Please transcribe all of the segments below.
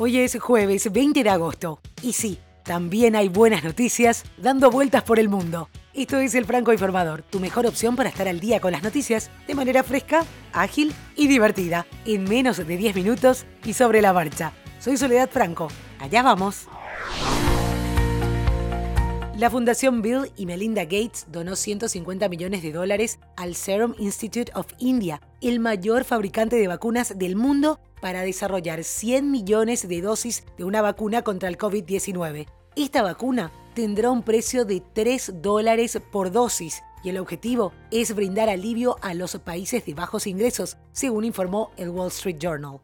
Hoy es jueves 20 de agosto. Y sí, también hay buenas noticias dando vueltas por el mundo. Esto es el Franco Informador, tu mejor opción para estar al día con las noticias de manera fresca, ágil y divertida, en menos de 10 minutos y sobre la marcha. Soy Soledad Franco. Allá vamos. La Fundación Bill y Melinda Gates donó 150 millones de dólares al Serum Institute of India, el mayor fabricante de vacunas del mundo, para desarrollar 100 millones de dosis de una vacuna contra el COVID-19. Esta vacuna tendrá un precio de 3 dólares por dosis y el objetivo es brindar alivio a los países de bajos ingresos, según informó el Wall Street Journal.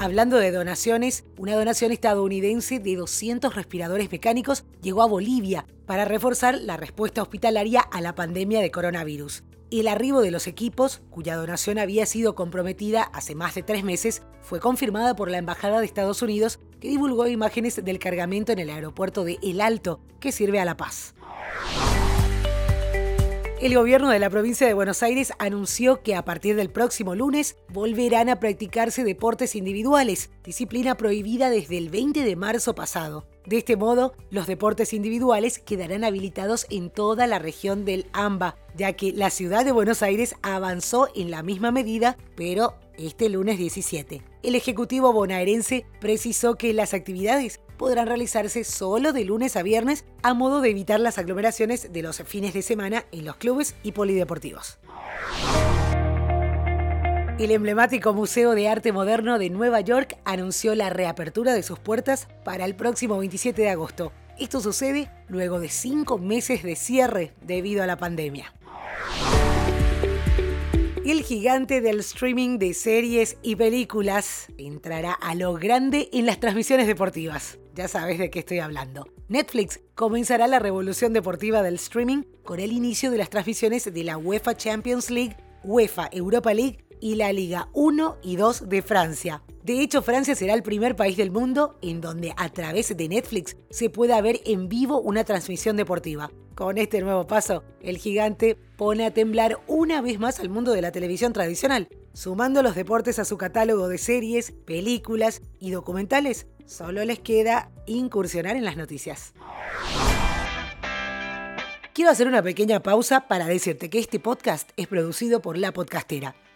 Hablando de donaciones, una donación estadounidense de 200 respiradores mecánicos llegó a Bolivia para reforzar la respuesta hospitalaria a la pandemia de coronavirus. El arribo de los equipos, cuya donación había sido comprometida hace más de tres meses, fue confirmada por la Embajada de Estados Unidos, que divulgó imágenes del cargamento en el aeropuerto de El Alto, que sirve a La Paz. El gobierno de la provincia de Buenos Aires anunció que a partir del próximo lunes volverán a practicarse deportes individuales, disciplina prohibida desde el 20 de marzo pasado. De este modo, los deportes individuales quedarán habilitados en toda la región del AMBA, ya que la ciudad de Buenos Aires avanzó en la misma medida, pero este lunes 17. El Ejecutivo bonaerense precisó que las actividades podrán realizarse solo de lunes a viernes a modo de evitar las aglomeraciones de los fines de semana en los clubes y polideportivos. El emblemático Museo de Arte Moderno de Nueva York anunció la reapertura de sus puertas para el próximo 27 de agosto. Esto sucede luego de cinco meses de cierre debido a la pandemia el gigante del streaming de series y películas entrará a lo grande en las transmisiones deportivas. Ya sabes de qué estoy hablando. Netflix comenzará la revolución deportiva del streaming con el inicio de las transmisiones de la UEFA Champions League, UEFA Europa League y la Liga 1 y 2 de Francia. De hecho, Francia será el primer país del mundo en donde a través de Netflix se pueda ver en vivo una transmisión deportiva. Con este nuevo paso, el gigante pone a temblar una vez más al mundo de la televisión tradicional. Sumando los deportes a su catálogo de series, películas y documentales, solo les queda incursionar en las noticias. Quiero hacer una pequeña pausa para decirte que este podcast es producido por La Podcastera.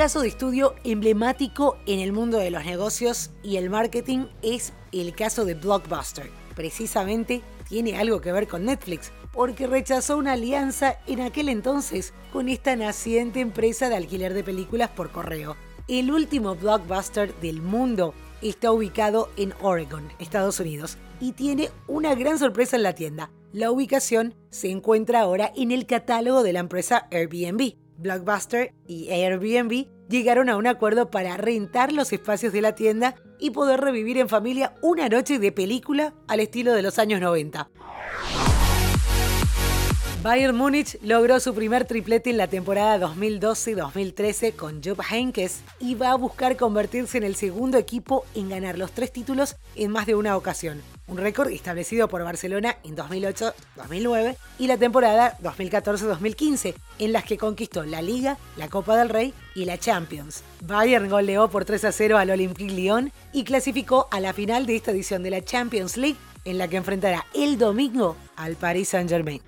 Caso de estudio emblemático en el mundo de los negocios y el marketing es el caso de Blockbuster. Precisamente tiene algo que ver con Netflix, porque rechazó una alianza en aquel entonces con esta naciente empresa de alquiler de películas por correo. El último blockbuster del mundo está ubicado en Oregon, Estados Unidos, y tiene una gran sorpresa en la tienda. La ubicación se encuentra ahora en el catálogo de la empresa Airbnb. Blockbuster y Airbnb llegaron a un acuerdo para rentar los espacios de la tienda y poder revivir en familia una noche de película al estilo de los años 90. Bayern Múnich logró su primer triplete en la temporada 2012-2013 con Jupp Heynckes y va a buscar convertirse en el segundo equipo en ganar los tres títulos en más de una ocasión, un récord establecido por Barcelona en 2008-2009 y la temporada 2014-2015, en las que conquistó la Liga, la Copa del Rey y la Champions. Bayern goleó por 3 a 0 al Olympique Lyon y clasificó a la final de esta edición de la Champions League, en la que enfrentará el domingo al Paris Saint-Germain.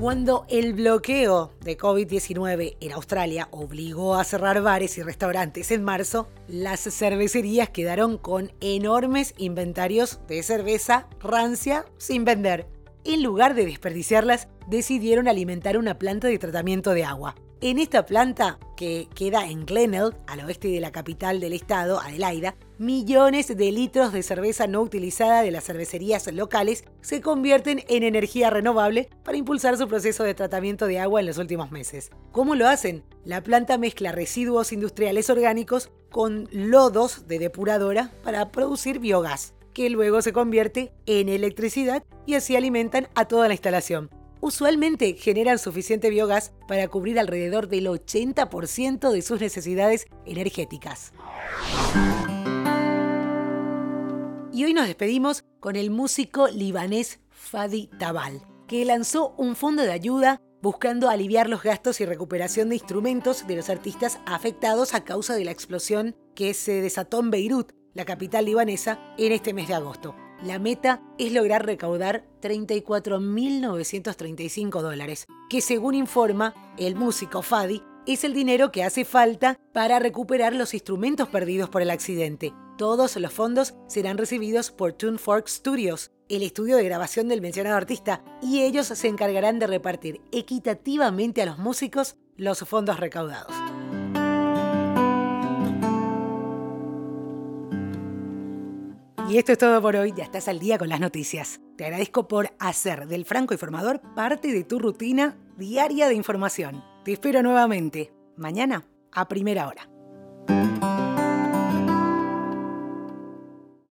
Cuando el bloqueo de COVID-19 en Australia obligó a cerrar bares y restaurantes en marzo, las cervecerías quedaron con enormes inventarios de cerveza rancia sin vender. En lugar de desperdiciarlas, decidieron alimentar una planta de tratamiento de agua. En esta planta, que queda en Glenelg, al oeste de la capital del estado, Adelaida, millones de litros de cerveza no utilizada de las cervecerías locales se convierten en energía renovable para impulsar su proceso de tratamiento de agua en los últimos meses. ¿Cómo lo hacen? La planta mezcla residuos industriales orgánicos con lodos de depuradora para producir biogás, que luego se convierte en electricidad y así alimentan a toda la instalación. Usualmente generan suficiente biogás para cubrir alrededor del 80% de sus necesidades energéticas. Y hoy nos despedimos con el músico libanés Fadi Tabal, que lanzó un fondo de ayuda buscando aliviar los gastos y recuperación de instrumentos de los artistas afectados a causa de la explosión que se desató en Beirut, la capital libanesa, en este mes de agosto. La meta es lograr recaudar 34.935 dólares, que según informa el músico Fadi, es el dinero que hace falta para recuperar los instrumentos perdidos por el accidente. Todos los fondos serán recibidos por Tune Fork Studios, el estudio de grabación del mencionado artista, y ellos se encargarán de repartir equitativamente a los músicos los fondos recaudados. Y esto es todo por hoy, ya estás al día con las noticias. Te agradezco por hacer del Franco Informador parte de tu rutina diaria de información. Te espero nuevamente, mañana, a primera hora.